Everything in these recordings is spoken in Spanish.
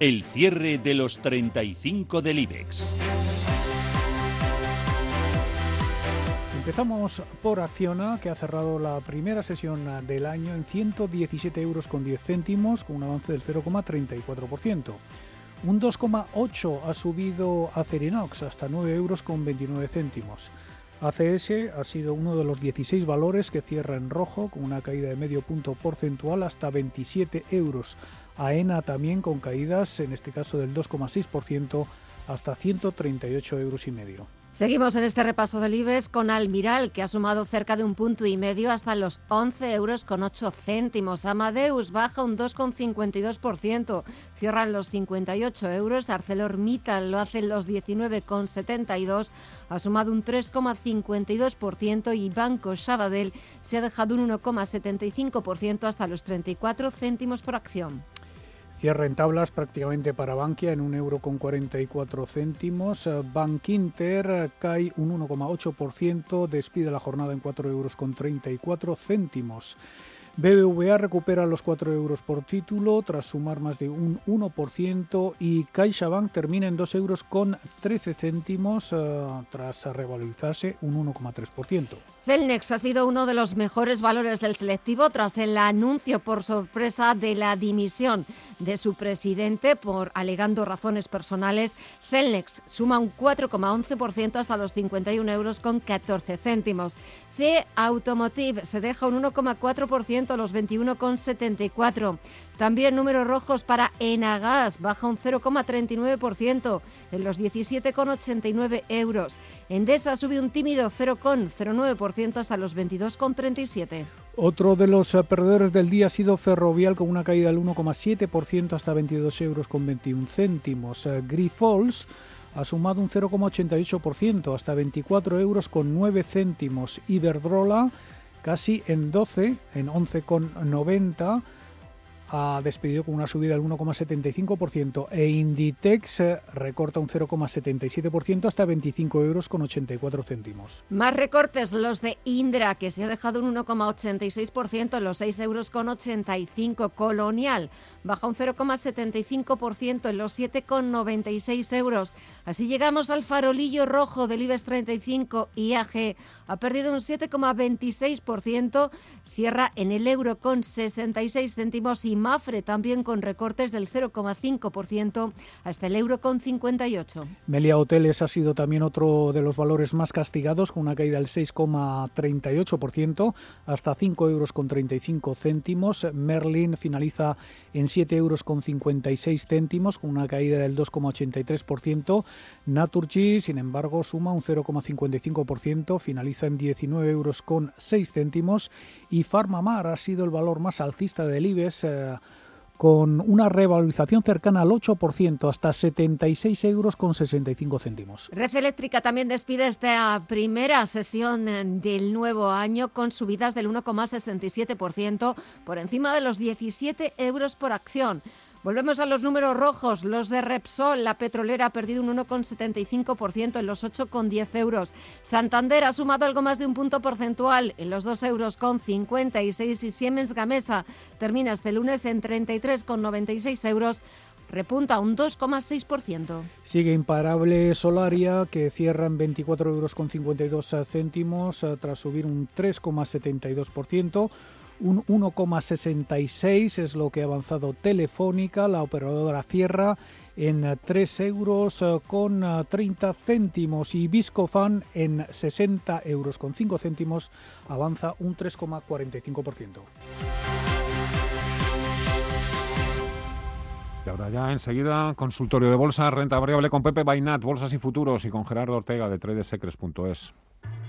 El cierre de los 35 del IBEX. Empezamos por Acciona, que ha cerrado la primera sesión del año en 117 euros con 10 céntimos, con un avance del 0,34%. Un 2,8 ha subido Acerinox hasta 9 euros con 29 céntimos. ACS ha sido uno de los 16 valores que cierra en rojo, con una caída de medio punto porcentual hasta 27 euros. AENA también con caídas, en este caso del 2,6% hasta 138 euros y medio. Seguimos en este repaso del IBEX con Almiral, que ha sumado cerca de un punto y medio hasta los 11 euros con 8 céntimos. Amadeus baja un 2,52%, cierran los 58 euros. ArcelorMittal lo hace en los 19,72, ha sumado un 3,52% y Banco Sabadell se ha dejado un 1,75% hasta los 34 céntimos por acción. Cierra en tablas prácticamente para Bankia en un euro con 44 céntimos. Bank Inter cae un 1,8%, despide la jornada en 4 euros con 34 céntimos. BBVA recupera los 4 euros por título tras sumar más de un 1% y CaixaBank termina en 2 euros con 13 céntimos eh, tras revalorizarse un 1,3%. Celnex ha sido uno de los mejores valores del selectivo tras el anuncio por sorpresa de la dimisión de su presidente por alegando razones personales. Celnex suma un 4,11% hasta los 51 euros con 14 céntimos. C Automotive se deja un 1,4% a los 21,74. También números rojos para Enagas, baja un 0,39% en los 17,89 euros. Endesa sube un tímido 0,09% hasta los 22,37. Otro de los eh, perdedores del día ha sido Ferrovial con una caída del 1,7% hasta 22 euros con 21 céntimos. Eh, Grifols ha sumado un 0,88% hasta 24 euros con 9 céntimos. Iberdrola casi en 12, en 11,90 ha despedido con una subida del 1,75% e Inditex eh, recorta un 0,77% hasta 25 euros con 84 céntimos. Más recortes los de Indra, que se ha dejado un 1,86% en los 6 euros con 85. Colonial baja un 0,75% en los 7,96 euros. Así llegamos al farolillo rojo del IBEX 35. IAG ha perdido un 7,26%, cierra en el euro con 66 céntimos y Mafre también con recortes del 0,5% hasta el euro con 58. Melia Hoteles ha sido también otro de los valores más castigados con una caída del 6,38% hasta 5 euros con 35 céntimos. Merlin finaliza en 7 euros con 56 céntimos con una caída del 2,83%. Naturgy, sin embargo, suma un 0,55%, finaliza en 19 euros con 6 céntimos y Farmamar ha sido el valor más alcista del IBEX. Eh, con una revalorización cercana al 8% hasta 76 euros con 65 céntimos. Red Eléctrica también despide esta primera sesión del nuevo año con subidas del 1,67% por encima de los 17 euros por acción. Volvemos a los números rojos, los de Repsol. La petrolera ha perdido un 1,75% en los 8,10 euros. Santander ha sumado algo más de un punto porcentual en los 2 euros con 56 y Siemens Gamesa termina este lunes en 33,96 euros repunta un 2,6%. Sigue imparable Solaria, que cierra en 24 euros con 52 céntimos tras subir un 3,72%. Un 1,66 es lo que ha avanzado Telefónica, la operadora cierra en 3 euros eh, con 30 eh, céntimos y Viscofan en 60 euros con 5 céntimos avanza un 3,45%. Y ahora ya enseguida, consultorio de bolsa, renta variable con Pepe Bainat, bolsas y futuros y con Gerardo Ortega de tradesecres.es.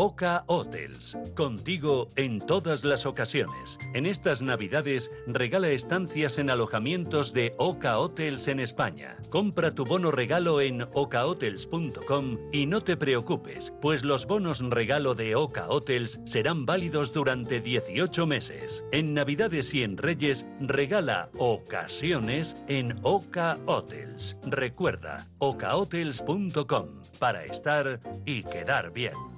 Oca Hotels, contigo en todas las ocasiones. En estas navidades regala estancias en alojamientos de Oca Hotels en España. Compra tu bono regalo en ocahotels.com y no te preocupes, pues los bonos regalo de Oca Hotels serán válidos durante 18 meses. En navidades y en reyes regala ocasiones en Oca Hotels. Recuerda, ocahotels.com para estar y quedar bien.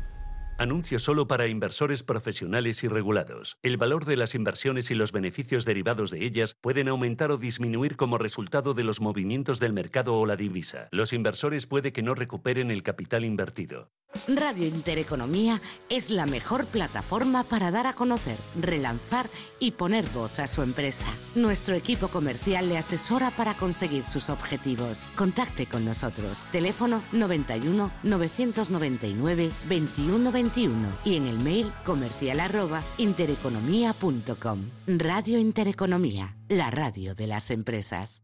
Anuncio solo para inversores profesionales y regulados. El valor de las inversiones y los beneficios derivados de ellas pueden aumentar o disminuir como resultado de los movimientos del mercado o la divisa. Los inversores puede que no recuperen el capital invertido. Radio Intereconomía es la mejor plataforma para dar a conocer, relanzar y poner voz a su empresa. Nuestro equipo comercial le asesora para conseguir sus objetivos. Contacte con nosotros. Teléfono 91 999 2121 y en el mail comercial arroba intereconomía.com. Radio Intereconomía, la radio de las empresas.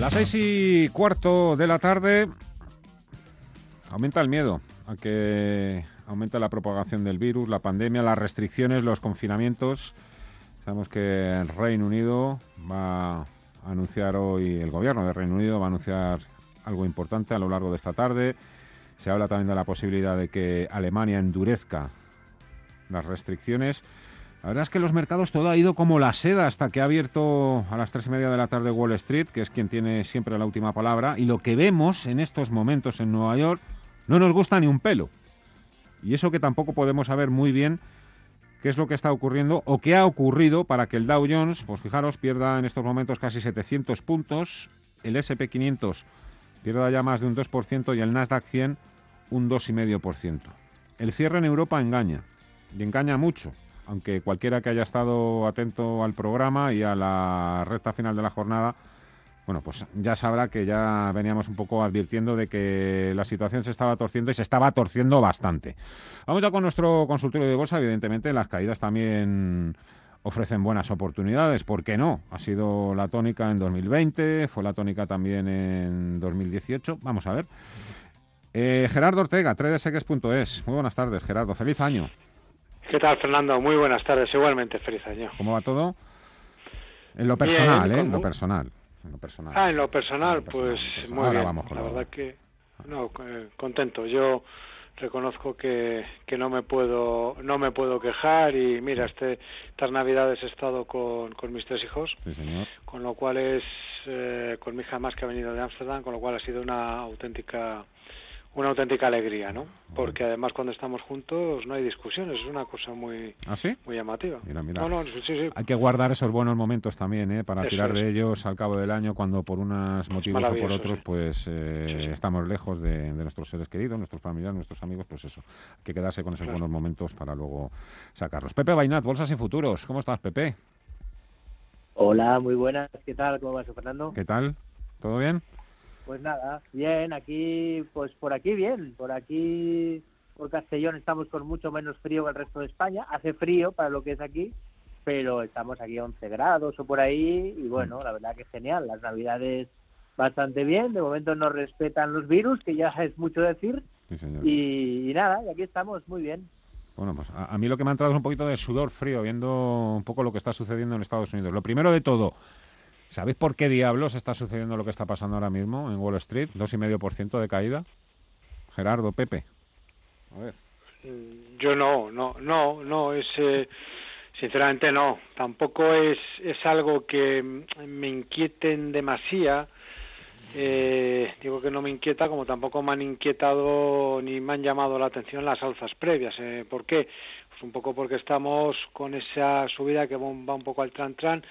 Las seis y cuarto de la tarde aumenta el miedo a que aumenta la propagación del virus, la pandemia, las restricciones, los confinamientos. Sabemos que el Reino Unido va a anunciar hoy, el gobierno de Reino Unido va a anunciar algo importante a lo largo de esta tarde. Se habla también de la posibilidad de que Alemania endurezca las restricciones. La verdad es que los mercados todo ha ido como la seda hasta que ha abierto a las tres y media de la tarde Wall Street, que es quien tiene siempre la última palabra. Y lo que vemos en estos momentos en Nueva York no nos gusta ni un pelo. Y eso que tampoco podemos saber muy bien qué es lo que está ocurriendo o qué ha ocurrido para que el Dow Jones, pues fijaros, pierda en estos momentos casi 700 puntos, el SP500 pierda ya más de un 2% y el Nasdaq 100 un 2,5%. El cierre en Europa engaña, y engaña mucho aunque cualquiera que haya estado atento al programa y a la recta final de la jornada, bueno, pues ya sabrá que ya veníamos un poco advirtiendo de que la situación se estaba torciendo y se estaba torciendo bastante. Vamos ya con nuestro consultorio de bolsa. Evidentemente, las caídas también ofrecen buenas oportunidades. ¿Por qué no? Ha sido la tónica en 2020, fue la tónica también en 2018. Vamos a ver. Eh, Gerardo Ortega, tradeseques.es. Muy buenas tardes, Gerardo. Feliz año. ¿Qué tal, Fernando? Muy buenas tardes. Igualmente, feliz año. ¿Cómo va todo? En lo personal, ¿eh? En lo personal. En lo personal. Ah, en lo personal, pues muy bien. la verdad que no, eh, contento. Yo reconozco que, que no me puedo no me puedo quejar y mira este estas navidades he estado con, con mis tres hijos sí, señor. con lo cual es eh, con mi hija más que ha venido de Ámsterdam con lo cual ha sido una auténtica una auténtica alegría, ¿no? Porque además cuando estamos juntos no hay discusiones, es una cosa muy, ¿Ah, sí? muy llamativa. Mira, mira. No, no, sí, sí. Hay que guardar esos buenos momentos también, ¿eh? Para Eso tirar de ellos al cabo del año cuando por unos motivos o por otros sí. pues eh, Sí, sí. estamos lejos de, de nuestros seres queridos, nuestros familiares, nuestros amigos, pues eso. Hay que quedarse con esos Claro. buenos momentos para luego sacarlos. Pepe Bainat, Bolsas y Futuros. ¿Cómo estás, Pepe? Hola, muy buenas. ¿Qué tal? ¿Cómo vas, Fernando? ¿Qué tal? ¿Todo bien? Pues nada, bien, aquí, pues por aquí bien. Por aquí, por Castellón, estamos con mucho menos frío que el resto de España. Hace frío para lo que es aquí, pero estamos aquí a 11 grados o por ahí. Y bueno, la verdad que genial. Las navidades bastante bien. De momento no respetan los virus, que ya es mucho decir. Sí, señor. Y, y nada, y aquí estamos muy bien. Bueno, pues a, mí lo que me ha entrado es un poquito de sudor frío viendo un poco lo que está sucediendo en Estados Unidos. Lo primero de todo, ¿sabéis por qué diablos está sucediendo lo que está pasando ahora mismo en Wall Street? Dos y medio por ciento de caída. Gerardo, Pepe. A ver. Mm, yo no, no, no, no, es... Eh, sinceramente no, tampoco es, es algo que me inquieten demasiado eh, digo que no me inquieta, como tampoco me han inquietado ni me han llamado la atención las alzas previas. Eh, ¿Por qué? Pues un poco porque estamos con esa subida que va un poco al tran-tran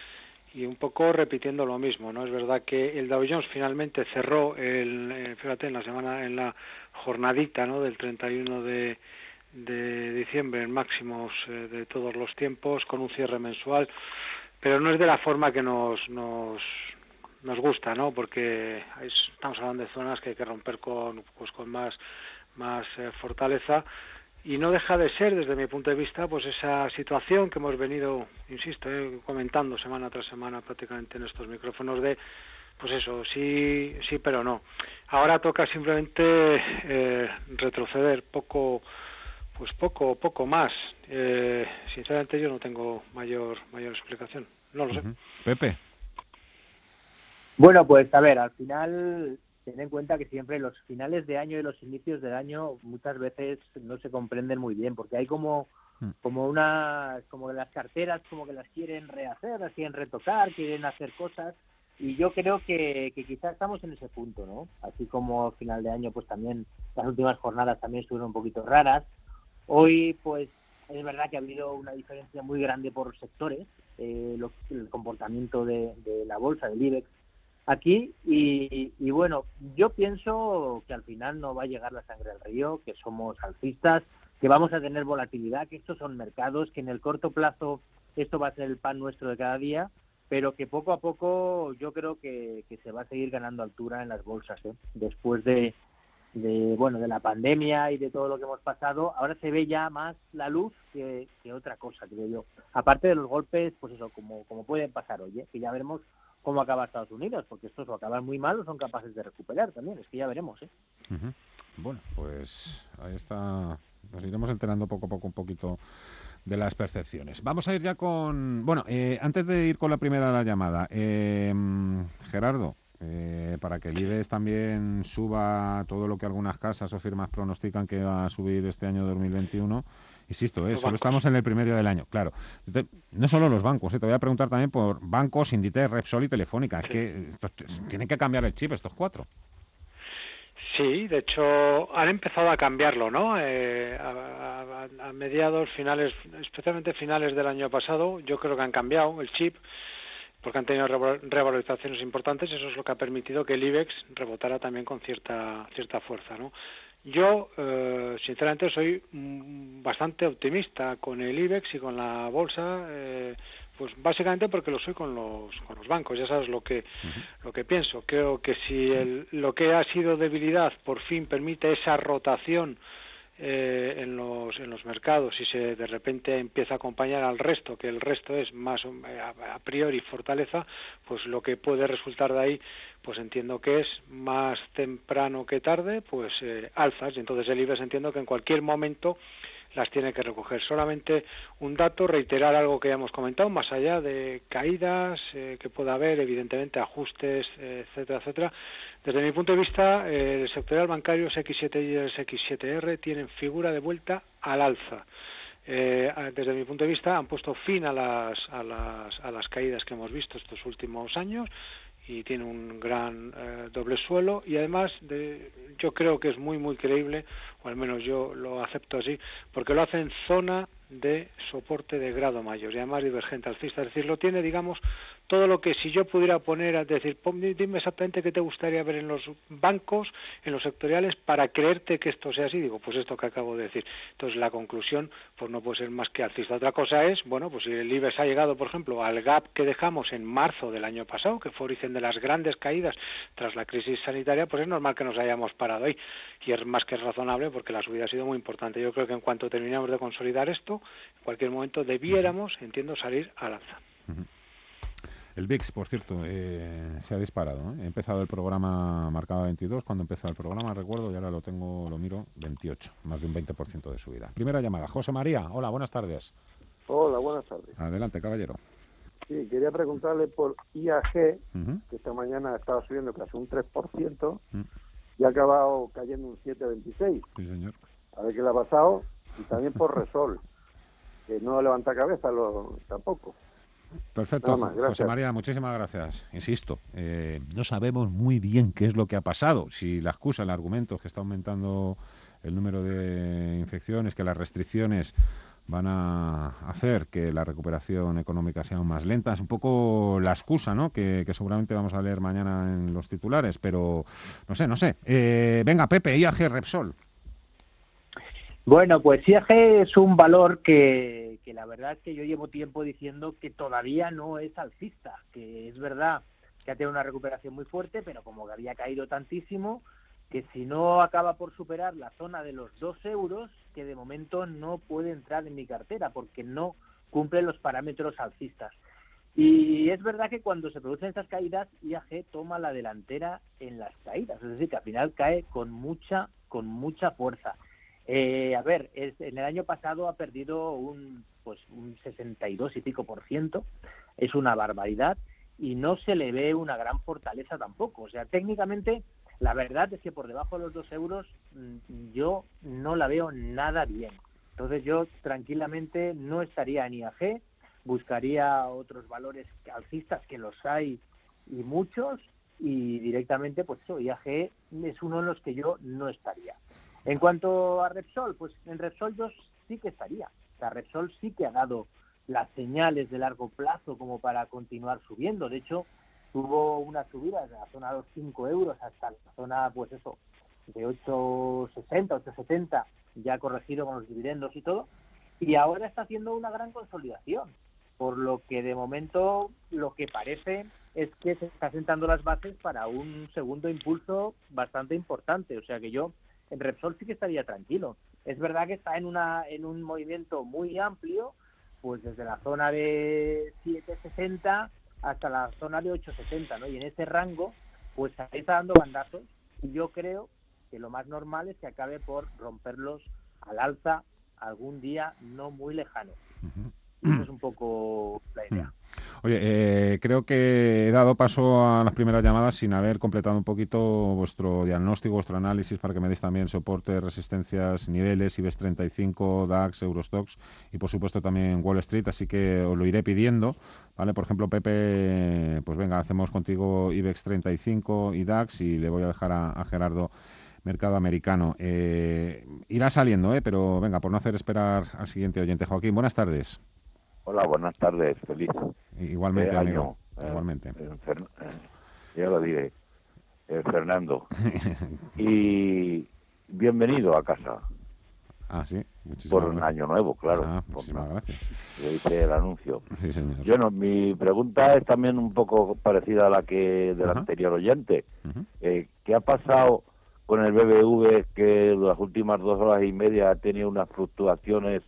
y un poco repitiendo lo mismo. no Es verdad que el Dow Jones finalmente cerró, el, eh, fíjate, en la semana, en la jornadita ¿no? del 31 de, de diciembre, en máximos eh, de todos los tiempos, con un cierre mensual, pero no es de la forma que nos, nos, nos gusta, ¿no? Porque estamos hablando de zonas que hay que romper con, pues, con más, más eh, fortaleza y no deja de ser, desde mi punto de vista, pues esa situación que hemos venido, insisto, eh, comentando semana tras semana prácticamente en estos micrófonos de, pues eso, sí, sí, pero no. Ahora toca simplemente eh, retroceder poco, pues poco, poco más. sinceramente, yo no tengo mayor, mayor explicación. No lo sé. Pepe. Bueno, pues a ver, al final ten en cuenta que siempre los finales de año y los inicios del año muchas veces no se comprenden muy bien porque hay como hmm. como una como que las carteras como que las quieren rehacer, las quieren retocar, quieren hacer cosas y yo creo que, que quizás estamos en ese punto, ¿no? Así como final de año pues también las últimas jornadas también estuvieron un poquito raras. Hoy pues es verdad que ha habido una diferencia muy grande por sectores, eh, el comportamiento de, de la bolsa, del IBEX aquí y, bueno, yo pienso que al final no va a llegar la sangre al río, que somos alcistas, que vamos a tener volatilidad, que estos son mercados, que en el corto plazo esto va a ser el pan nuestro de cada día, pero que poco a poco yo creo que, se va a seguir ganando altura en las bolsas. ¿eh? Después de, de, bueno, de la pandemia y de todo lo que hemos pasado, ahora se ve ya más la luz que, otra cosa, creo yo. Aparte de los golpes, pues eso, como, como pueden pasar hoy, ¿eh? que ya veremos cómo acaba Estados Unidos, porque estos o acaban muy mal o son capaces de recuperar también, es que ya veremos. ¿eh? Bueno, pues ahí está, nos iremos enterando poco a poco un poquito de las percepciones. Vamos a ir ya con, bueno, eh, antes de ir con la primera la llamada, eh, Gerardo, eh, para que el IBEX también suba todo lo que algunas casas o firmas pronostican que va a subir este año 2021. Insisto, eh, solo estamos en el primer día del año, claro. No solo los bancos, eh, te voy a preguntar también por bancos, Inditex, Repsol y Telefónica. Es que tienen que cambiar el chip estos cuatro. Sí, de hecho han empezado a cambiarlo, ¿no? Eh, a, mediados, finales, especialmente finales del año pasado, yo creo que han cambiado el chip porque han tenido revalorizaciones importantes. Eso es lo que ha permitido que el IBEX rebotara también con cierta cierta fuerza, ¿no? Yo, eh, sinceramente, soy mm, bastante optimista con el IBEX y con la bolsa, eh, pues básicamente porque lo soy con los, con los bancos. Ya sabes lo que, lo que pienso. Creo que si el, lo que ha sido debilidad por fin permite esa rotación eh, en, los, en los mercados y se de repente empieza a acompañar al resto, que el resto es más a, priori fortaleza, pues lo que puede resultar de ahí, pues entiendo que es más temprano que tarde, pues eh, alzas. Y entonces el IBEX entiendo que en cualquier momento las tiene que recoger. Solamente un dato, reiterar algo que ya hemos comentado, más allá de caídas, eh, que pueda haber, evidentemente, ajustes, etcétera, etcétera. Desde mi punto de vista, eh, el sectorial bancario X7 y el X7R tienen figura de vuelta al alza. Eh, desde mi punto de vista, han puesto fin a las, a las, a las caídas que hemos visto estos últimos años y tiene un gran eh, doble suelo y además de, yo creo que es muy muy creíble o al menos yo lo acepto así porque lo hace en zona de soporte de grado mayor y además divergente alcista. Es decir, lo tiene, digamos, todo lo que si yo pudiera poner, a decir, dime exactamente qué te gustaría ver en los bancos, en los sectoriales, para creerte que esto sea así. Digo, pues esto que acabo de decir. Entonces, la conclusión, pues no puede ser más que alcista. Otra cosa es, bueno, pues si el IBEX ha llegado, por ejemplo, al gap que dejamos en marzo del año pasado, que fue origen de las grandes caídas tras la crisis sanitaria, pues es normal que nos hayamos parado ahí. Y es más que razonable porque la subida ha sido muy importante. Yo creo que en cuanto terminemos de consolidar esto, en cualquier momento debiéramos, entiendo, salir al alza. El VIX, por cierto, eh, se ha disparado. ¿eh? He empezado el programa, marcaba 22 cuando empezó el programa, recuerdo, y ahora lo tengo, lo miro, 28, más de un 20% de subida. Primera llamada, José María, hola, buenas tardes. Hola, buenas tardes. Adelante, caballero. Sí, quería preguntarle por IAG, que esta mañana estaba subiendo casi un 3% y ha acabado cayendo un 7,26. Sí, señor. A ver qué le ha pasado. Y también por Resol, que no levanta cabeza lo, tampoco. Perfecto, José María, muchísimas gracias. Insisto, eh, no sabemos muy bien qué es lo que ha pasado. Si la excusa, el argumento es que está aumentando el número de infecciones, que las restricciones van a hacer que la recuperación económica sea aún más lenta. Es un poco la excusa, ¿no? Que, seguramente vamos a leer mañana en los titulares, pero no sé, no sé. Eh, venga, Pepe, IAG Repsol. Bueno, pues IAG es un valor que, la verdad es que yo llevo tiempo diciendo que todavía no es alcista, que es verdad que ha tenido una recuperación muy fuerte, pero como que había caído tantísimo, que si no acaba por superar la zona de los 2 euros, que de momento no puede entrar en mi cartera porque no cumple los parámetros alcistas. Y es verdad que cuando se producen estas caídas, IAG toma la delantera en las caídas, es decir, que al final cae con mucha, con mucha fuerza. Eh, a ver, en el año pasado ha perdido un, pues, un 62 y pico por ciento, es una barbaridad y no se le ve una gran fortaleza tampoco. O sea, técnicamente la verdad es que por debajo de los dos euros mm, yo no la veo nada bien. Entonces yo tranquilamente no estaría en IAG, buscaría otros valores alcistas que los hay y muchos y directamente pues eso, IAG es uno de los que yo no estaría. En cuanto a Repsol, pues en Repsol yo sí que estaría. O sea, Repsol sí que ha dado las señales de largo plazo como para continuar subiendo. De hecho, tuvo una subida desde la zona de los 5 euros hasta la zona, pues eso, de 8,60, 8,70, ya corregido con los dividendos y todo, y ahora está haciendo una gran consolidación, por lo que de momento lo que parece es que se está sentando las bases para un segundo impulso bastante importante, o sea que yo en Repsol sí que estaría tranquilo. Es verdad que está en una en un movimiento muy amplio, pues desde la zona de 760 hasta la zona de 870, ¿no? Y en ese rango, pues ahí está dando bandazos y yo creo que lo más normal es que acabe por romperlos al alza algún día no muy lejano. Esa es un poco la idea. Mm. Oye, eh, creo que he dado paso a las primeras llamadas sin haber completado un poquito vuestro diagnóstico, vuestro análisis para que me deis también soporte, resistencias, niveles, IBEX 35, DAX, Eurostox y por supuesto también Wall Street, así que os lo iré pidiendo, ¿vale? Por ejemplo, Pepe, pues venga, hacemos contigo IBEX 35 y DAX y le voy a dejar a, Gerardo mercado americano. Eh, irá saliendo, ¿eh? pero venga, por no hacer esperar al siguiente oyente. Joaquín, buenas tardes. Hola, buenas tardes, feliz. Igualmente, amigo. Eh, igualmente. Eh, ya lo diré. Eh, Fernando. y bienvenido a casa. Ah, sí. Por un año nuevo, claro. Ah, muchísimas gracias. Yo hice el anuncio. Sí, señor. Yo no, mi pregunta es también un poco parecida a la que del anterior oyente. ¿Qué ha pasado con el BBV que las últimas dos horas y media ha tenido unas fluctuaciones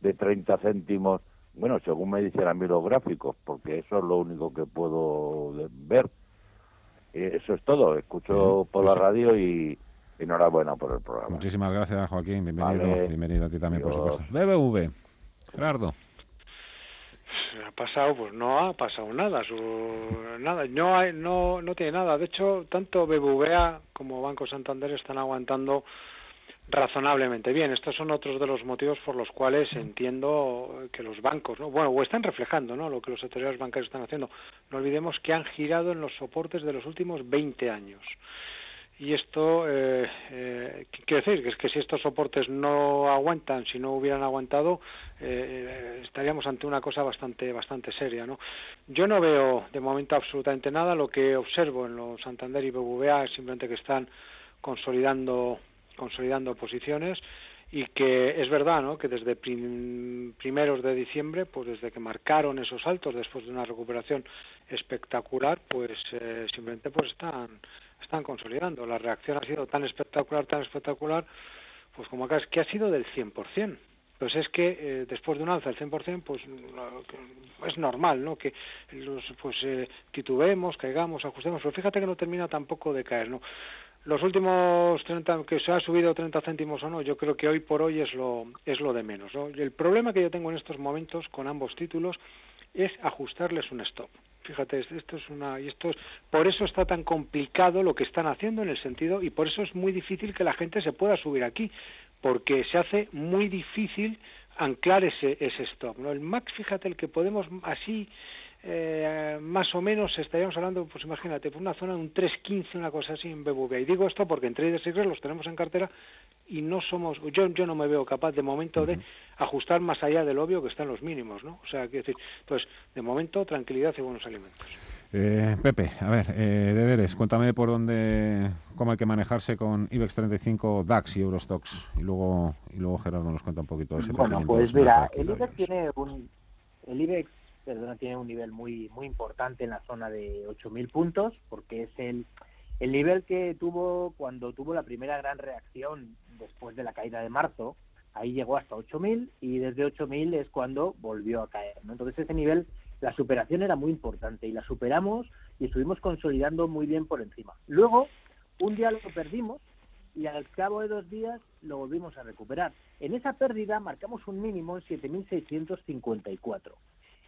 de 30 céntimos bueno, según me dicen a mí los gráficos, porque eso es lo único que puedo ver. Eso es todo. Escucho por la radio y enhorabuena por el programa. Muchísimas gracias, Joaquín. Bienvenido. Bienvenido a ti también, por supuesto. BBV. Gerardo. Ha pasado, pues no ha pasado nada. Su, nada, no, hay, no, no tiene nada. De hecho, tanto BBVA como Banco Santander están aguantando razonablemente bien. Estos son otros de los motivos por los cuales entiendo que los bancos, ¿no? bueno, o están reflejando ¿no? lo que los autoridades bancarios están haciendo. No olvidemos que han girado en los soportes de los últimos 20 años. Y esto, eh, eh, quiere decir que es que si estos soportes no aguantan, si no hubieran aguantado, eh, estaríamos ante una cosa bastante, bastante seria, ¿no? Yo no veo de momento absolutamente nada. Lo que observo en los Santander y BBVA es simplemente que están consolidando consolidando posiciones y que es verdad ¿no? que desde primeros de diciembre, pues desde que marcaron esos altos después de una recuperación espectacular, pues eh, simplemente pues están, están consolidando. La reacción ha sido tan espectacular, tan espectacular, pues como acá es que ha sido del 100%. pues es que eh, después de un alza del 100%, pues es normal, ¿no? Que los, pues eh, titubemos, caigamos, ajustemos, pero fíjate que no termina tampoco de caer, ¿no? Los últimos 30, que se ha subido 30 céntimos o no, yo creo que hoy por hoy es lo, es lo de menos, ¿no? el problema que yo tengo en estos momentos con ambos títulos es ajustarles un stop. Fíjate, esto es una y esto es por eso está tan complicado lo que están haciendo en el sentido y por eso es muy difícil que la gente se pueda subir aquí, porque se hace muy difícil anclar ese, ese stop. ¿no? El max, fíjate, el que podemos así eh, más o menos estaríamos hablando, pues imagínate, por una zona de un 3.15, una cosa así en BBVA. Y digo esto porque en Traders Secrets los tenemos en cartera y no somos, yo, yo no me veo capaz de momento de ajustar más allá del obvio que están los mínimos, ¿no? O sea, quiero decir, entonces, de momento, tranquilidad y buenos alimentos. Eh, Pepe, a ver, eh, deberes, cuéntame por dónde, cómo hay que manejarse con IBEX 35, DAX y Eurostox. Y luego, y luego Gerardo nos cuenta un poquito de ese Bueno, pues mira, el IBEX tiene un, el IBEX perdona, tiene un nivel muy muy importante en la zona de 8.000 puntos, porque es el, el nivel que tuvo cuando tuvo la primera gran reacción después de la caída de marzo. Ahí llegó hasta 8.000 y desde 8.000 es cuando volvió a caer. ¿no? Entonces ese nivel, la superación era muy importante y la superamos y estuvimos consolidando muy bien por encima. Luego, un día lo perdimos y al cabo de dos días lo volvimos a recuperar. En esa pérdida marcamos un mínimo en 7.654.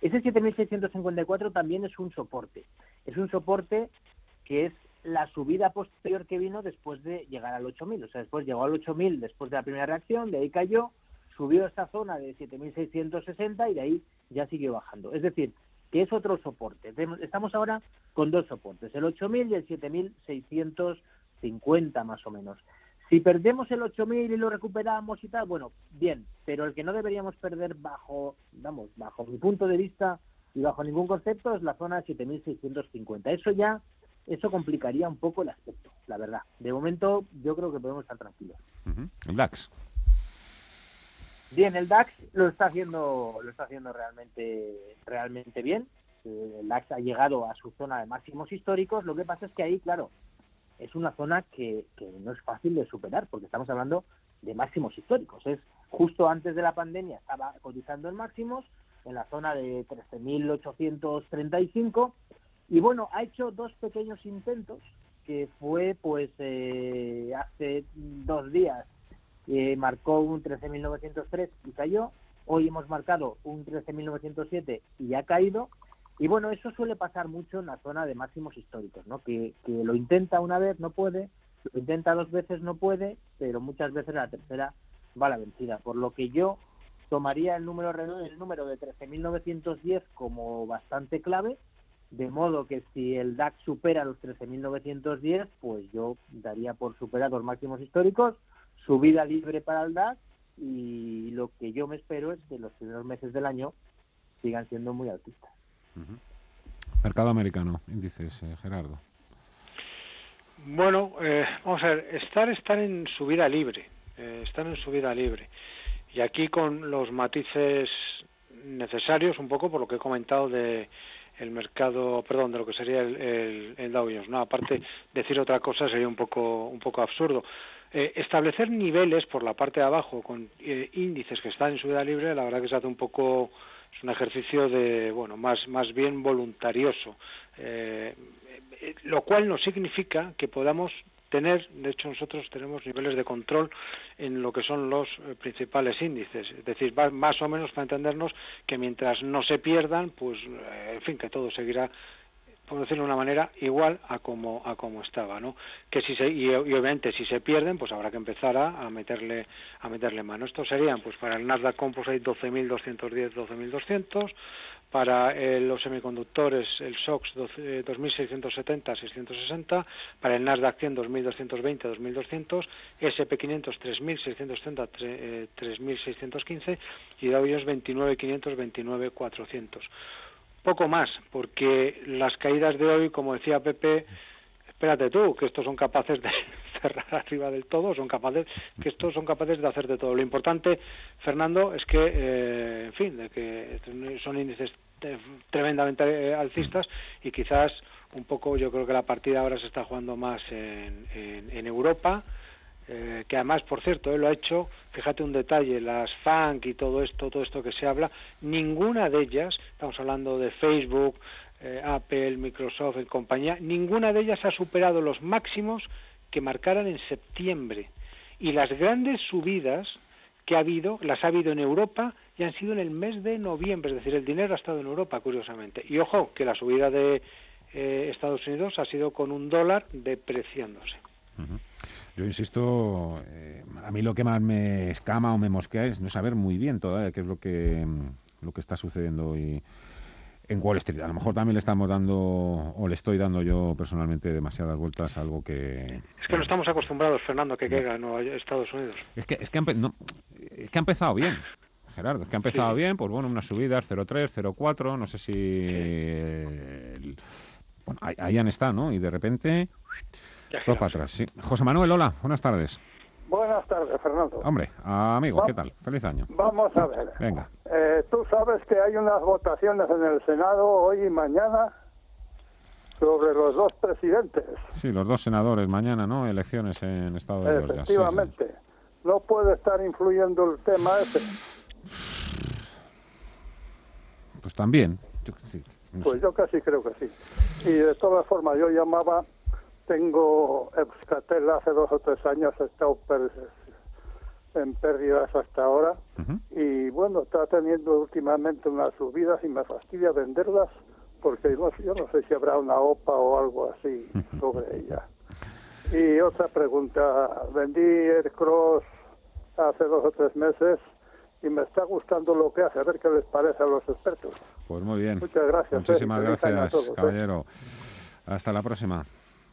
Ese 7.654 también es un soporte. Es un soporte que es la subida posterior que vino después de llegar al 8.000. O sea, después llegó al 8.000 después de la primera reacción, de ahí cayó, subió a esta zona de 7.660 y de ahí ya siguió bajando. Es decir, que es otro soporte. Estamos ahora con dos soportes, el 8.000 y el 7.650 más o menos. Si perdemos el 8.000 y lo recuperamos y tal, bueno, bien, pero el que no deberíamos perder bajo, vamos, bajo mi punto de vista y bajo ningún concepto es la zona 7.650. Eso ya, eso complicaría un poco el aspecto, la verdad. De momento yo creo que podemos estar tranquilos. El DAX. Bien, el DAX lo está haciendo, lo está haciendo realmente, realmente bien. El DAX ha llegado a su zona de máximos históricos. Lo que pasa es que ahí, claro, es una zona que, no es fácil de superar, porque estamos hablando de máximos históricos. Es justo antes de la pandemia estaba cotizando en máximos, en la zona de 13.835, y bueno, ha hecho dos pequeños intentos, que fue pues eh, hace dos días, eh, marcó un 13.903 y cayó, hoy hemos marcado un 13.907 y ha caído, y bueno, eso suele pasar mucho en la zona de máximos históricos, ¿no? Que, lo intenta una vez, no puede, lo intenta dos veces, no puede, pero muchas veces la tercera va a la vencida. Por lo que yo tomaría el número, el número de 13.910 como bastante clave, de modo que si el DAX supera los 13.910, pues yo daría por superados máximos históricos, subida libre para el DAX y lo que yo me espero es que los primeros meses del año sigan siendo muy altistas. Mercado americano, índices, eh, Gerardo. Bueno, eh, vamos a ver, estar, estar en subida libre, eh, estar en subida libre. Y aquí con los matices necesarios, un poco por lo que he comentado de el mercado, perdón, de lo que sería el, el, Dow Jones, ¿no? Aparte, decir otra cosa sería un poco, un poco absurdo. establecer niveles por la parte de abajo con índices que están en subida libre, la verdad que se hace un poco es un ejercicio de bueno más más bien voluntarioso. Eh, eh, lo cual no significa que podamos tener, de hecho nosotros tenemos niveles de control en lo que son los eh, principales índices, es decir, más o menos para entendernos que mientras no se pierdan, pues en fin, que todo seguirá por decirlo de una manera, igual a como, a como estaba, ¿no? Que si se, y, obviamente si se pierden, pues habrá que empezar a, meterle, a meterle mano. Estos serían, pues para el Nasdaq Composite 12.210, 12.200, para eh, los semiconductores el SOX 2.670, 660, para el Nasdaq 100 2.220, 2.200, SP500 3.670, 3.615 y Dow Jones 29.500, 29.400 poco más, porque las caídas de hoy, como decía Pepe, espérate tú, que estos son capaces de cerrar arriba del todo, son capaces, que estos son capaces de hacer de todo. Lo importante, Fernando, es que, eh, en fin, de que son índices tremendamente eh, alcistas y quizás un poco yo creo que la partida ahora se está jugando más en, en Europa eh, que además, por cierto, él lo ha hecho, fíjate un detalle, las FANC y todo esto, todo esto que se habla, ninguna de ellas, estamos hablando de Facebook, eh, Apple, Microsoft y compañía, ninguna de ellas ha superado los máximos que marcaran en septiembre. Y las grandes subidas que ha habido, las ha habido en Europa y han sido en el mes de noviembre, es decir, el dinero ha estado en Europa, curiosamente. Y ojo, que la subida de eh, Estados Unidos ha sido con un dólar depreciándose. Yo insisto, eh, a mí lo que más me escama o me mosquea es no saber muy bien todavía qué es lo que, lo que está sucediendo hoy en Wall Street. A lo mejor también le estamos dando, o le estoy dando yo personalmente demasiadas vueltas a algo que... Es que no estamos acostumbrados, Fernando, que caiga no. Estados Unidos. Es que, es, que ha empezado bien. Gerardo, es que ha empezado bien, pues bueno, unas subidas 0,3, 0,4, no sé si... bueno, ahí, ahí, han estado, ¿no? Y de repente... Todo para atrás, sí. José Manuel, hola, buenas tardes. Buenas tardes, Fernando. Hombre, amigo, ¿qué tal? Feliz año. Vamos a ver. Venga. Eh, Tú sabes que hay unas votaciones en el Senado hoy y mañana sobre los dos presidentes. Sí, los dos senadores mañana, ¿no? Elecciones en Estados Unidos. Efectivamente. ¿No puede estar influyendo el tema ese? Pues también. pues yo casi creo que sí. Y de todas formas, yo llamaba tengo Euskatel hace dos o tres años, he estado en pérdidas hasta ahora y bueno, está teniendo últimamente unas subidas y me fastidia venderlas porque yo no sé si habrá una OPA o algo así sobre ella. Y otra pregunta, vendí Aircross hace dos o tres meses y me está gustando lo que hace, a ver qué les parece a los expertos. Pues muy bien. Muchas gracias. Muchísimas ¿eh? gracias, ¿eh? caballero. Hasta la próxima.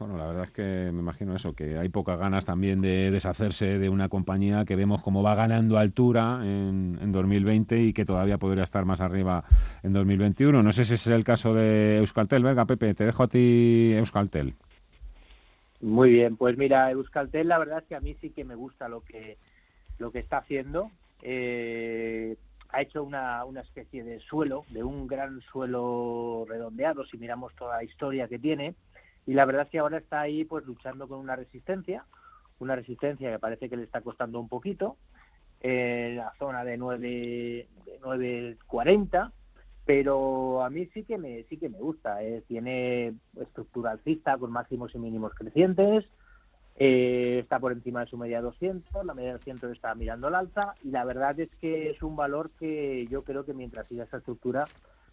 Bueno, la verdad es que me imagino eso, que hay pocas ganas también de deshacerse de una compañía que vemos como va ganando altura en, en 2020 y que todavía podría estar más arriba en 2021. No sé si ese es el caso de Euskaltel. Venga, Pepe, te dejo a ti Euskaltel. Muy bien, pues mira, Euskaltel la verdad es que a mí sí que me gusta lo que, lo que está haciendo. Eh, ha hecho una, una especie de suelo, de un gran suelo redondeado, si miramos toda la historia que tiene y la verdad es que ahora está ahí pues luchando con una resistencia, una resistencia que parece que le está costando un poquito, la zona de 9 de 9.40, pero a mí sí que me sí que me gusta, ¿eh? tiene estructura alcista con máximos y mínimos crecientes, eh, está por encima de su media 200, la media 200 está mirando al alza y la verdad es que es un valor que yo creo que mientras siga esa estructura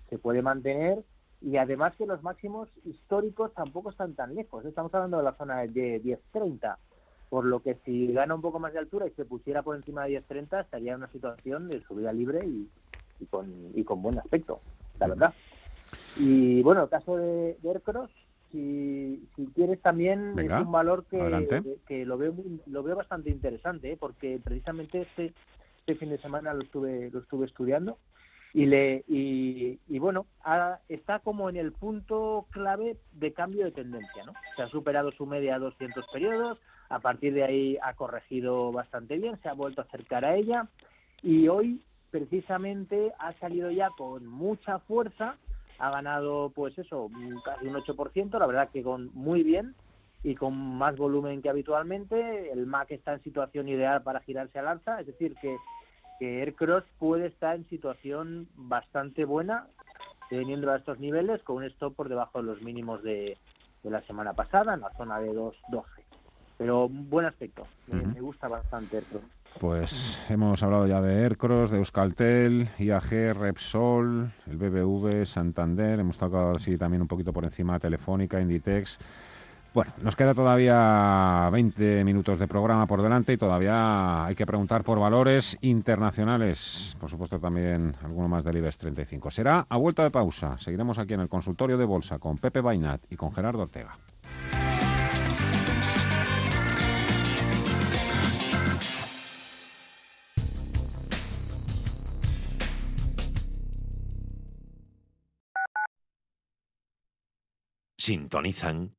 se puede mantener y además que los máximos históricos tampoco están tan lejos. Estamos hablando de la zona de 10.30, por lo que si gana un poco más de altura y se pusiera por encima de 10.30 estaría en una situación de subida libre y, con, y con buen aspecto, la verdad. Y bueno, el caso de, Aircross, si, si quieres también es un valor que, que, lo veo lo veo bastante interesante, ¿eh? porque precisamente este, este fin de semana lo estuve lo estuve estudiando y le y, bueno está como en el punto clave de cambio de tendencia no se ha superado su media a 200 periodos a partir de ahí ha corregido bastante bien se ha vuelto a acercar a ella y hoy precisamente ha salido ya con mucha fuerza ha ganado pues eso casi un 8% la verdad que con muy bien y con más volumen que habitualmente el MAC está en situación ideal para girarse al alza es decir que que Aircross puede estar en situación bastante buena teniendo a estos niveles con un stop por debajo de los mínimos de, la semana pasada en la zona de 2.12. Pero un buen aspecto, me, gusta bastante Aircross. Pues hemos hablado ya de Aircross, de Euskaltel, IAG, Repsol, el BBV, Santander, hemos tocado así también un poquito por encima Telefónica, Inditex. Bueno, nos queda todavía 20 minutos de programa por delante y todavía hay que preguntar por valores internacionales. Por supuesto, también alguno más del IBEX 35. Será a vuelta de pausa. Seguiremos aquí en el consultorio de bolsa con Pepe Bainat y con Gerardo Ortega. Sintonizan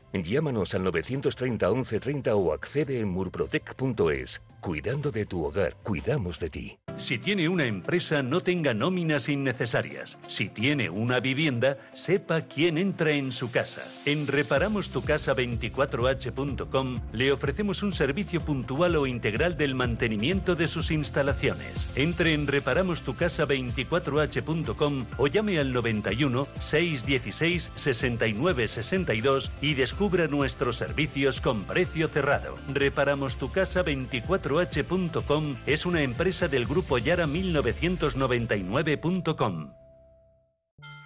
Llámanos al 930 1130 o accede en murprotec.es. Cuidando de tu hogar, cuidamos de ti. Si tiene una empresa, no tenga nóminas innecesarias. Si tiene una vivienda, sepa quién entra en su casa. En reparamostucasa24h.com le ofrecemos un servicio puntual o integral del mantenimiento de sus instalaciones. Entre en reparamostucasa24h.com o llame al 91 616 69 62 y descubra nuestros servicios con precio cerrado. Reparamos tu casa 24h.com es una empresa del grupo Yara 1999.com.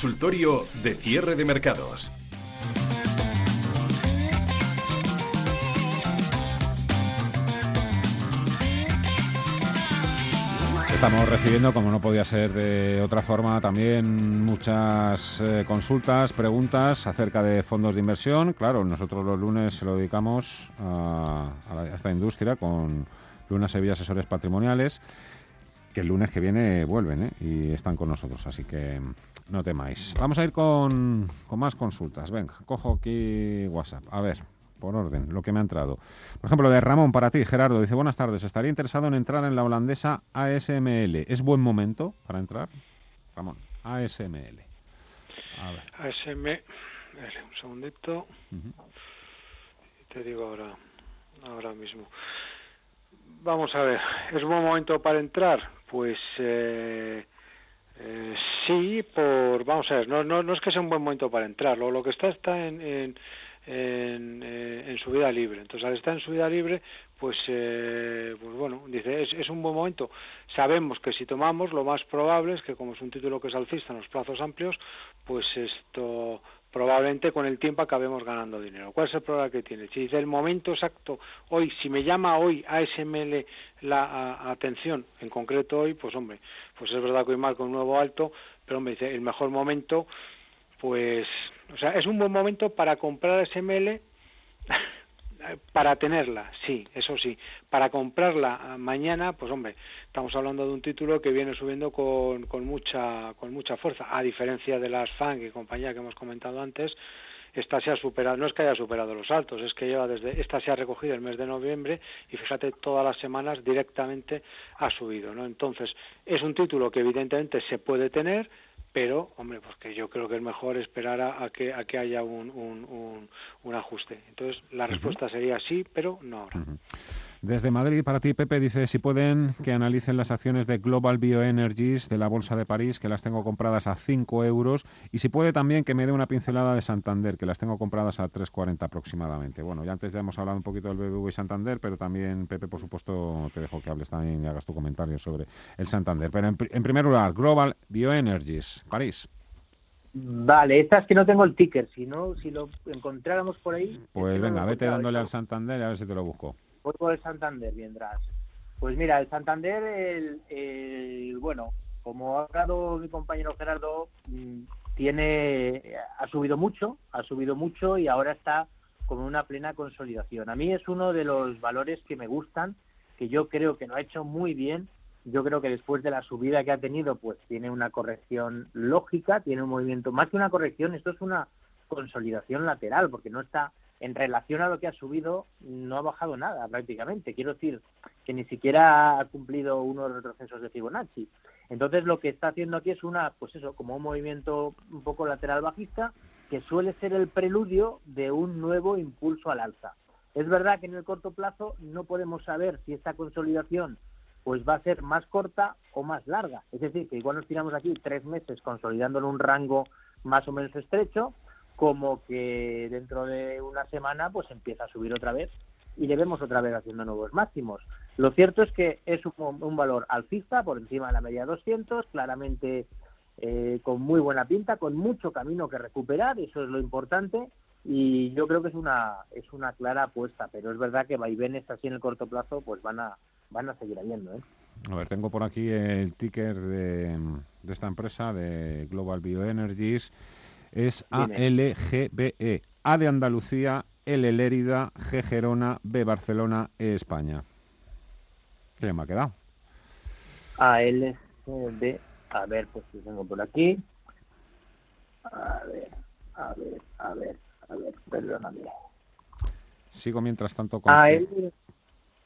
Consultorio de cierre de mercados. Estamos recibiendo, como no podía ser de otra forma, también muchas eh, consultas, preguntas acerca de fondos de inversión. Claro, nosotros los lunes se lo dedicamos a, a esta industria con Luna Sevilla Asesores Patrimoniales que el lunes que viene vuelven ¿eh? y están con nosotros, así que no temáis. Vamos a ir con, con más consultas. Venga, cojo aquí WhatsApp. A ver, por orden, lo que me ha entrado. Por ejemplo, de Ramón, para ti, Gerardo, dice, buenas tardes, estaría interesado en entrar en la holandesa ASML. ¿Es buen momento para entrar? Ramón, ASML. A ver. ASML, un segundito. Te digo ahora, ahora mismo. Vamos a ver, ¿es buen momento para entrar? Pues eh, eh, sí, por, vamos a ver, no, no, no, es que sea un buen momento para entrar, lo, que está está en, en, en, eh, en, su vida libre. Entonces, al estar en su vida libre, pues, eh, pues bueno, dice, es, es, un buen momento. Sabemos que si tomamos, lo más probable es que como es un título que es alcista en los plazos amplios, pues esto probablemente con el tiempo acabemos ganando dinero. ¿Cuál es el problema que tiene? Si dice el momento exacto, hoy, si me llama hoy ASML la atención, en concreto hoy, pues hombre, pues es verdad que hoy marco un nuevo alto, pero me dice el mejor momento, pues, o sea, es un buen momento para comprar ASML para tenerla, sí, eso sí. Para comprarla mañana, pues hombre, estamos hablando de un título que viene subiendo con, con mucha con mucha fuerza, a diferencia de las FANG y compañía que hemos comentado antes, esta se ha superado, no es que haya superado los altos, es que lleva desde, esta se ha recogido el mes de noviembre y fíjate, todas las semanas directamente ha subido, ¿no? Entonces, es un título que evidentemente se puede tener, pero hombre pues que yo creo que es mejor esperar a, que a que haya un, un, un, ajuste. Entonces la respuesta sería sí pero no ahora desde Madrid, para ti, Pepe, dice si pueden que analicen las acciones de Global Bioenergies de la Bolsa de París, que las tengo compradas a 5 euros, y si puede también que me dé una pincelada de Santander, que las tengo compradas a 3,40 aproximadamente. Bueno, ya antes ya hemos hablado un poquito del BBV y Santander, pero también, Pepe, por supuesto, te dejo que hables también y hagas tu comentario sobre el Santander. Pero en, en primer lugar, Global Bioenergies, París. Vale, esta es que no tengo el ticker, si no, si lo encontráramos por ahí... Pues venga, vete dándole al Santander y a ver si te lo busco por el Santander mientras. Pues mira, el Santander, el, bueno, como ha hablado mi compañero Gerardo, mm, tiene, ha subido mucho, ha subido mucho y ahora está con una plena consolidación. A mí es uno de los valores que me gustan, que yo creo que lo ha hecho muy bien yo creo que después de la subida que ha tenido, pues tiene una corrección lógica, tiene un movimiento, más que una corrección, esto es una consolidación lateral, porque no está en relación a lo que ha subido, no ha bajado nada prácticamente. Quiero decir que ni siquiera ha cumplido unos retrocesos de Fibonacci. Entonces lo que está haciendo aquí es una, pues eso, como un movimiento un poco lateral bajista, que suele ser el preludio de un nuevo impulso al alza. Es verdad que en el corto plazo no podemos saber si esta consolidación pues va a ser más corta o más larga. Es decir, que igual nos tiramos aquí tres meses consolidando en un rango más o menos estrecho, como que dentro de una semana pues empieza a subir otra vez y le vemos otra vez haciendo nuevos máximos. Lo cierto es que es un, valor alcista por encima de la media 200, claramente eh, con muy buena pinta, con mucho camino que recuperar, eso es lo importante y yo creo que es una es una clara apuesta, pero es verdad que vaivenes así en el corto plazo pues van a van a seguir habiendo. ¿eh? A ver, tengo por aquí el ticker de, de esta empresa, de Global Bioenergies. Es ALGBE. A de Andalucía, L Lérida, G Gerona, B Barcelona, E España. ¿Qué me ha quedado? ALGB. A ver, pues lo tengo por aquí. A ver, a ver, a ver, a ver, perdóname. Sigo mientras tanto con... AL...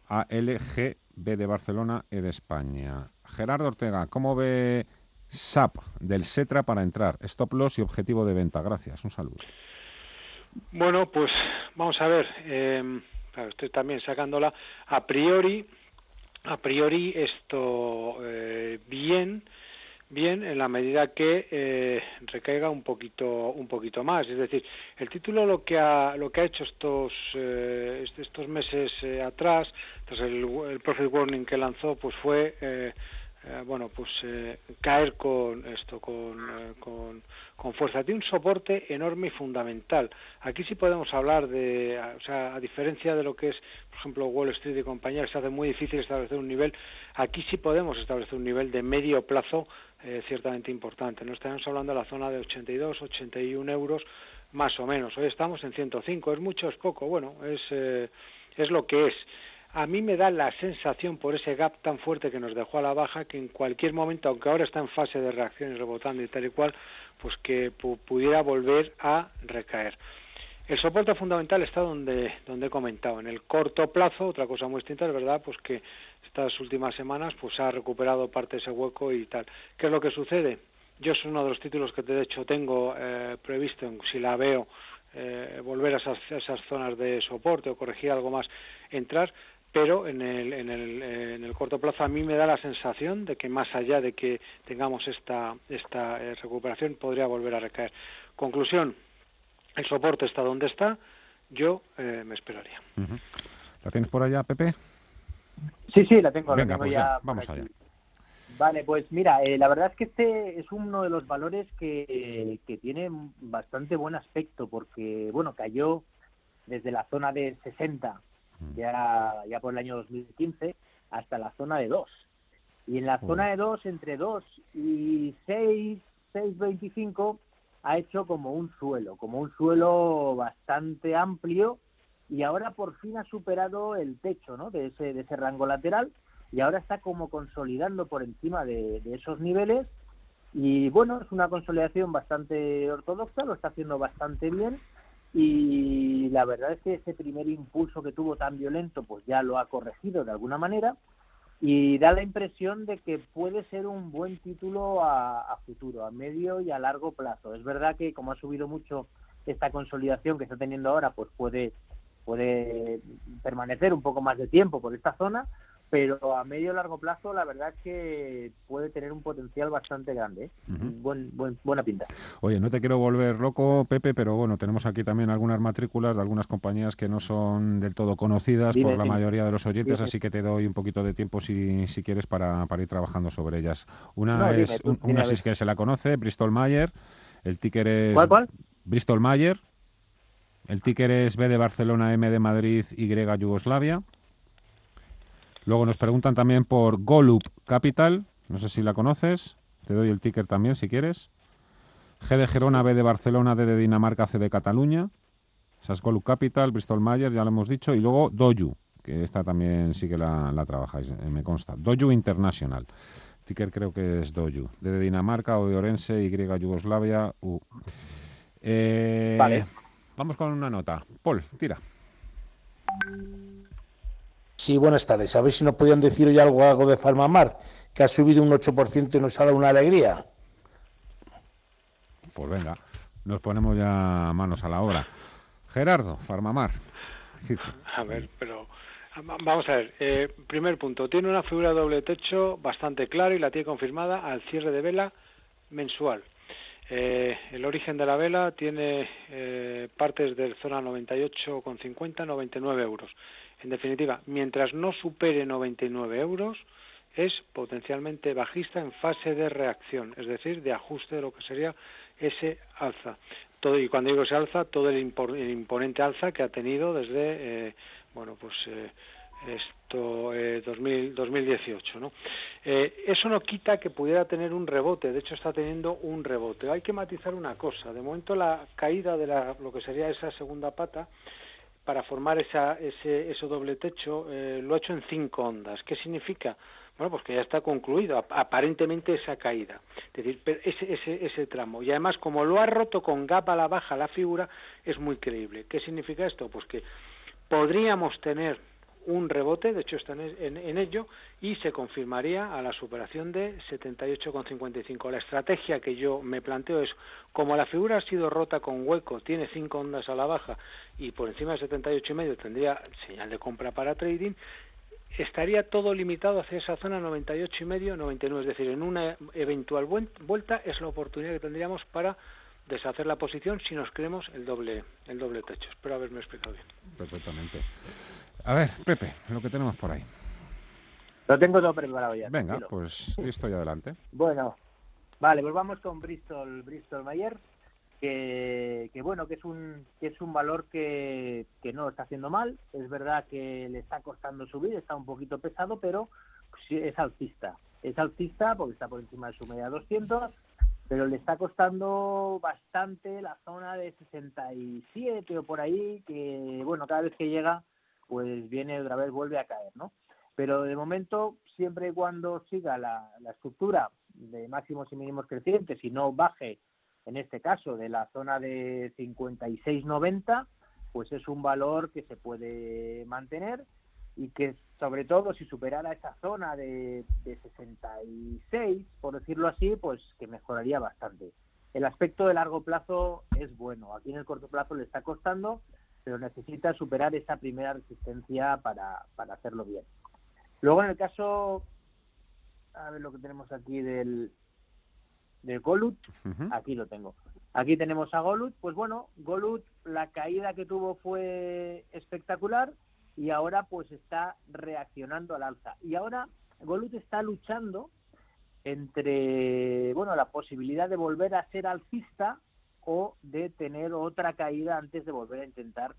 ALG B de Barcelona, E de España. Gerardo Ortega, ¿cómo ve SAP del SETRA para entrar? Stop loss y objetivo de venta. Gracias. Un saludo. Bueno, pues vamos a ver. Eh, también sacándola. A priori, a priori esto eh, bien bien en la medida que eh, recaiga un poquito un poquito más es decir el título lo que ha lo que ha hecho estos eh, estos meses eh, atrás tras el, el profit warning que lanzó pues fue eh, eh, bueno, pues eh, caer con esto, eh, con, con, fuerza. Tiene un soporte enorme y fundamental. Aquí sí podemos hablar de, o sea, a diferencia de lo que es, por ejemplo, Wall Street y compañía, se hace muy difícil establecer un nivel. Aquí sí podemos establecer un nivel de medio plazo ciertamente importante. No estamos hablando de la zona de 82, 81 euros, más o menos. Hoy estamos en 105. ¿Es mucho? ¿Es poco? Bueno, es, es lo que es a mí me da la sensación por ese gap tan fuerte que nos dejó a la baja que en cualquier momento, aunque ahora está en fase de reacciones rebotando y tal y cual, pues que pudiera volver a recaer. El soporte fundamental está donde, donde he comentado, en el corto plazo, otra cosa muy distinta es verdad, pues que estas últimas semanas pues ha recuperado parte de ese hueco y tal. ¿Qué es lo que sucede? Yo es uno de los títulos que de hecho tengo eh, previsto, si la veo, eh, volver a esas, esas, zonas de soporte o corregir algo más, entrar, pero en el, en, el, en el corto plazo a mí me da la sensación de que más allá de que tengamos esta, esta eh, recuperación podría volver a recaer. Conclusión, el soporte está donde está, yo eh, me esperaría. ¿La tienes por allá, Pepe? Sí, sí, la tengo. Venga, la pues ya, vamos allá. Vale, pues mira, eh, la verdad es que este es uno de los valores que, que tiene bastante buen aspecto porque, bueno, cayó desde la zona de 60 ya, ya por el año 2015, hasta la zona de 2. Y en la zona de 2, entre 2 y 6, 6,25, ha hecho como un suelo, como un suelo bastante amplio y ahora por fin ha superado el techo ¿no? de, ese, de ese rango lateral y ahora está como consolidando por encima de, de esos niveles y bueno, es una consolidación bastante ortodoxa, lo está haciendo bastante bien y la verdad es que ese primer impulso que tuvo tan violento pues ya lo ha corregido de alguna manera y da la impresión de que puede ser un buen título a, futuro, a medio y a largo plazo. Es verdad que como ha subido mucho esta consolidación que está teniendo ahora, pues puede puede permanecer un poco más de tiempo por esta zona, pero a medio y largo plazo la verdad es que puede tener un potencial bastante grande. ¿eh? buen, buena pinta. Oye, no te quiero volver loco, Pepe, pero bueno, tenemos aquí también algunas matrículas de algunas compañías que no son del todo conocidas por la mayoría de los oyentes, así que te doy un poquito de tiempo si, si quieres para, para ir trabajando sobre ellas. Una es una sí que se la conoce, Bristol Mayer, el ticker es ¿Cuál, Bristol Mayer, el ticker es B de Barcelona, M de Madrid, Y Yugoslavia. Luego nos preguntan también por Golup Capital, no sé si la conoces, te doy el ticker también si quieres. G de Gerona, B de Barcelona, D de Dinamarca, C de Cataluña. Esas Golup Capital, Bristol Mayer, ya lo hemos dicho. Y luego Doyu, que esta también sí que la, trabajáis, eh, me consta. Doju International. Ticker creo que es Doju. De Dinamarca o de Orense, Y Yugoslavia, U. Eh, vale. Vamos con una nota. Paul, tira. Sí, buenas tardes. A ver si nos podían decir hoy algo, algo de Farmamar, que ha subido un 8% y nos ha dado una alegría. Pues venga, nos ponemos ya manos a la obra. Gerardo, Farmamar. A ver, pero vamos a ver. Eh, primer punto, tiene una figura doble techo bastante clara y la tiene confirmada al cierre de vela mensual. Eh, el origen de la vela tiene eh, partes de zona 98,50, 99 euros. En definitiva, mientras no supere 99 euros, es potencialmente bajista en fase de reacción, es decir, de ajuste de lo que sería ese alza. Todo, y cuando digo ese alza, todo el, imponente alza que ha tenido desde, eh, bueno, pues eh, esto eh, 2018 ¿no? Eh, eso no quita que pudiera tener un rebote de hecho está teniendo un rebote hay que matizar una cosa de momento la caída de la, lo que sería esa segunda pata para formar esa, ese, ese doble techo eh, lo ha hecho en cinco ondas ¿qué significa? bueno pues que ya está concluido aparentemente esa caída es decir ese, ese, tramo y además como lo ha roto con gap a la baja la figura es muy creíble ¿qué significa esto? pues que podríamos tener un rebote, de hecho está en, ello, y se confirmaría a la superación de 78,55. La estrategia que yo me planteo es, como la figura ha sido rota con hueco, tiene cinco ondas a la baja y por encima de 78,5 tendría señal de compra para trading, estaría todo limitado hacia esa zona 98,5, 99, es decir, en una eventual vuelta es la oportunidad que tendríamos para deshacer la posición si nos creemos el doble el doble techo. Espero haberme explicado bien. Perfectamente. A ver, Pepe, lo que tenemos por ahí. Lo tengo todo preparado ya. Venga, pues listo y adelante. Bueno, vale, pues vamos con Bristol, Bristol Mayer, que, que bueno, que es un que es un valor que, que no está haciendo mal. Es verdad que le está costando subir, está un poquito pesado, pero es alcista. Es alcista porque está por encima de su media 200, pero le está costando bastante la zona de 67 o por ahí, que bueno, cada vez que llega pues viene otra vez, vuelve a caer, ¿no? Pero de momento, siempre y cuando siga la, estructura de máximos y mínimos crecientes y no baje, en este caso, de la zona de 56.90, pues es un valor que se puede mantener y que sobre todo si superara esa zona de, de 66, por decirlo así, pues que mejoraría bastante. El aspecto de largo plazo es bueno. Aquí en el corto plazo le está costando, pero necesita superar esa primera resistencia para, para hacerlo bien. Luego en el caso, a ver lo que tenemos aquí del, del Golut, aquí lo tengo. Aquí tenemos a Golut, pues bueno, Golut la caída que tuvo fue espectacular y ahora pues está reaccionando al alza. Y ahora Golut está luchando entre, bueno, la posibilidad de volver a ser alcista o de tener otra caída antes de volver a intentar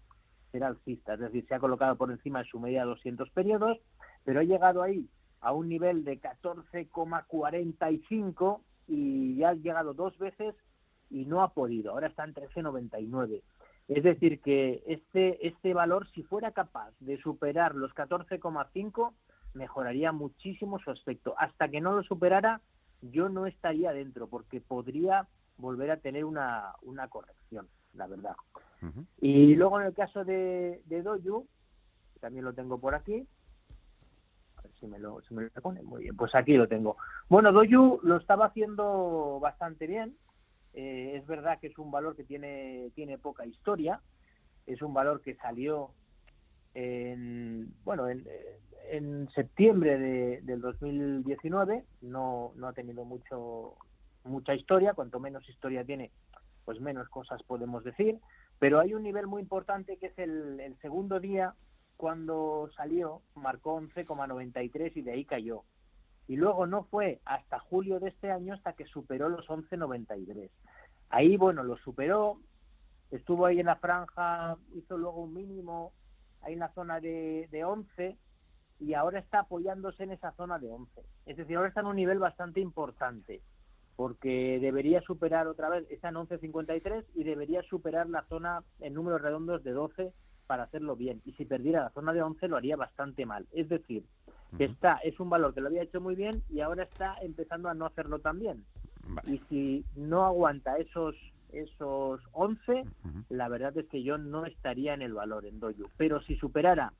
ser alcista. Es decir, se ha colocado por encima de su media 200 periodos, pero ha llegado ahí a un nivel de 14,45 y ya ha llegado dos veces y no ha podido. Ahora está en 13,99. Es decir, que este, este valor, si fuera capaz de superar los 14,5, mejoraría muchísimo su aspecto. Hasta que no lo superara, yo no estaría dentro, porque podría volver a tener una, una corrección, la verdad. Y luego en el caso de, de Doyu, también lo tengo por aquí, a ver si me lo, si me lo pone, muy bien, pues aquí lo tengo. Bueno, Doyu lo estaba haciendo bastante bien, eh, es verdad que es un valor que tiene, tiene poca historia, es un valor que salió en, bueno, en, en septiembre de, del 2019, no, no ha tenido mucho mucha historia, cuanto menos historia tiene, pues menos cosas podemos decir, pero hay un nivel muy importante que es el, segundo día cuando salió, marcó 11,93 y de ahí cayó. Y luego no fue hasta julio de este año hasta que superó los 11,93. Ahí, bueno, lo superó, estuvo ahí en la franja, hizo luego un mínimo ahí en la zona de, de 11 y ahora está apoyándose en esa zona de 11. Es decir, ahora está en un nivel bastante importante porque debería superar otra vez esa en 11.53 y debería superar la zona en números redondos de 12 para hacerlo bien. Y si perdiera la zona de 11 lo haría bastante mal. Es decir, que está, es un valor que lo había hecho muy bien y ahora está empezando a no hacerlo tan bien. Y si no aguanta esos esos 11, la verdad es que yo no estaría en el valor en Doyu. Pero si superara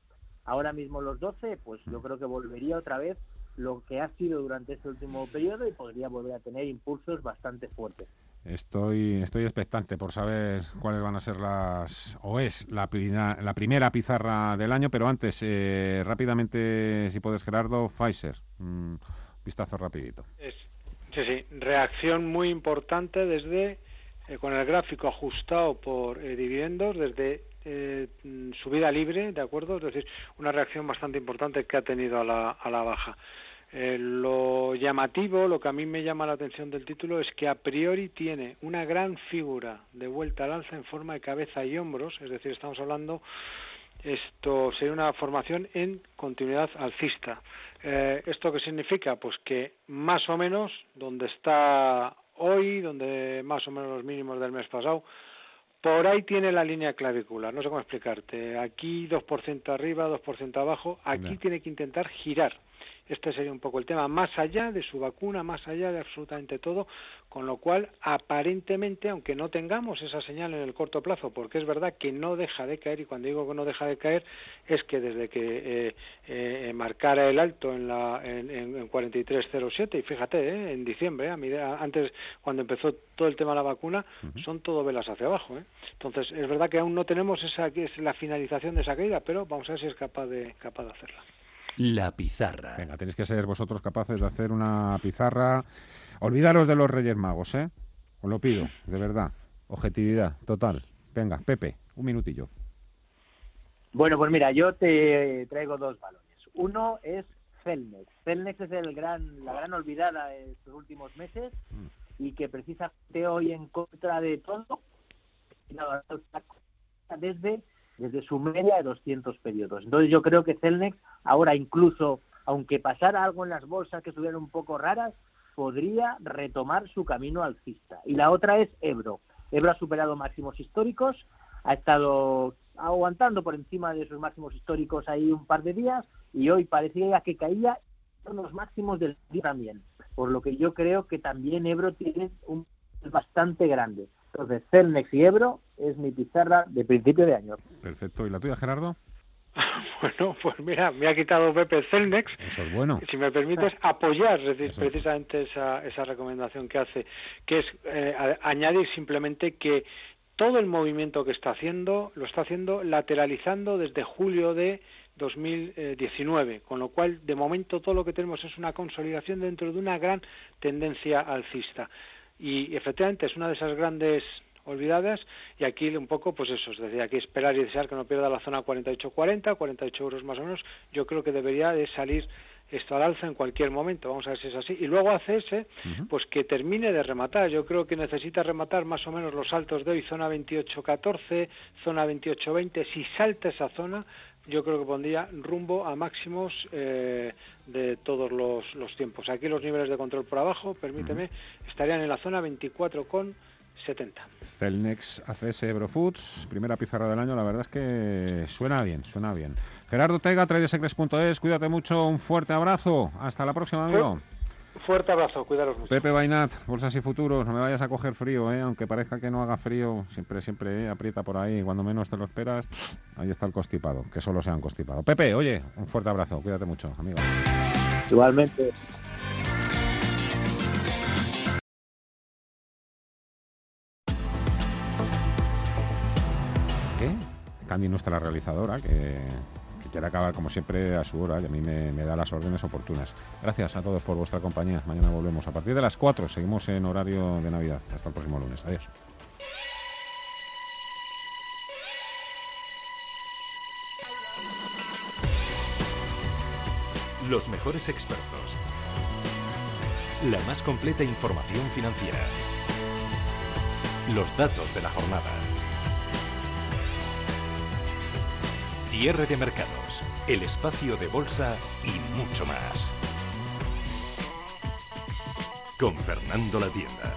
ahora mismo los 12, pues yo creo que volvería otra vez lo que ha sido durante este último periodo y podría volver a tener impulsos bastante fuertes. Estoy, estoy expectante por saber cuáles van a ser las, o es la, la primera pizarra del año, pero antes, eh, rápidamente, si puedes, Gerardo, Pfizer. Mm, vistazo rapidito. sí, sí, reacción muy importante desde, eh, con el gráfico ajustado por eh, dividendos, desde subida libre, ¿de acuerdo? Es decir, una reacción bastante importante que ha tenido a la, a la baja. Eh, lo llamativo, lo que a mí me llama la atención del título es que a priori tiene una gran figura de vuelta al alza en forma de cabeza y hombros, es decir, estamos hablando esto sería una formación en continuidad alcista. Eh, ¿Esto qué significa? Pues que más o menos donde está hoy, donde más o menos los mínimos del mes pasado, por ahí tiene la línea clavícula, no sé cómo explicarte. Aquí 2% arriba, 2% abajo, aquí tiene que intentar girar este sería un poco el tema, más allá de su vacuna, más allá de absolutamente todo, con lo cual aparentemente, aunque no tengamos esa señal en el corto plazo, porque es verdad que no deja de caer, y cuando digo que no deja de caer, es que desde que eh, eh, marcara el alto en, la, en, en 43.07, y fíjate, eh, en diciembre, a antes cuando empezó todo el tema de la vacuna, son todo velas hacia abajo. Entonces, es verdad que aún no tenemos esa que es la finalización de esa caída, pero vamos a ver si es capaz de, capaz de hacerla. La pizarra. Venga, tenéis que ser vosotros capaces de hacer una pizarra. Olvidaros de los Reyes Magos, ¿eh? Os lo pido, de verdad. Objetividad, total. Venga, Pepe, un minutillo. Bueno, pues mira, yo te traigo dos balones. Uno es Celnex. Celnex es el gran, la gran olvidada de estos últimos meses mm. y que precisamente hoy en contra de todo, desde desde su media de 200 periodos. Entonces yo creo que Celnex ahora incluso, aunque pasara algo en las bolsas que estuvieran un poco raras, podría retomar su camino alcista. Y la otra es Ebro. Ebro ha superado máximos históricos, ha estado aguantando por encima de sus máximos históricos ahí un par de días y hoy parecía que caía en los máximos del día también. Por lo que yo creo que también Ebro tiene un bastante grande. Entonces, Celnex y Ebro es mi pizarra de principio de año. Perfecto. ¿Y la tuya, Gerardo? Bueno, pues mira, me ha quitado Pepe Celnex. Eso es bueno. Si me permites apoyar precisamente esa, esa recomendación que hace, que es eh, añadir simplemente que todo el movimiento que está haciendo lo está haciendo lateralizando desde julio de 2019, con lo cual de momento todo lo que tenemos es una consolidación dentro de una gran tendencia alcista y efectivamente es una de esas grandes olvidadas y aquí un poco pues eso, es decir, aquí esperar y desear que no pierda la zona 48-40, 48 euros más o menos, yo creo que debería de salir esto al alza en cualquier momento, vamos a ver si es así. Y luego hace ese, pues que termine de rematar. Yo creo que necesita rematar más o menos los saltos de hoy, zona 28-14, zona 28-20. Si salta esa zona, yo creo que pondría rumbo a máximos eh, de todos los, los, tiempos. Aquí los niveles de control por abajo, permíteme, estarían en la zona 24,70. Celnex ACS Eurofoods, primera pizarra del año, la verdad es que suena bien, suena bien. Gerardo Tega, tradesecres.es, cuídate mucho, un fuerte abrazo, hasta la próxima, amigo. Fuerte abrazo, cuidaros mucho. Pepe Bainat, Bolsas y Futuros, no me vayas a coger frío, ¿eh? aunque parezca que no haga frío, siempre, siempre ¿eh? aprieta por ahí, cuando menos te lo esperas, ahí está el constipado, que solo sea un constipado. Pepe, oye, un fuerte abrazo, cuídate mucho, amigo. Igualmente. ¿Qué? Candy la realizadora, que quiere acabar como siempre a su hora y a mí me, da las órdenes oportunas. Gracias a todos por vuestra compañía. Mañana volvemos a partir de las 4. Seguimos en horario de Navidad. Hasta el próximo lunes. Adiós. Los mejores expertos. La más completa información financiera. Los datos de la jornada. Cierre de mercados, el espacio de bolsa y mucho más. Con Fernando La Tienda.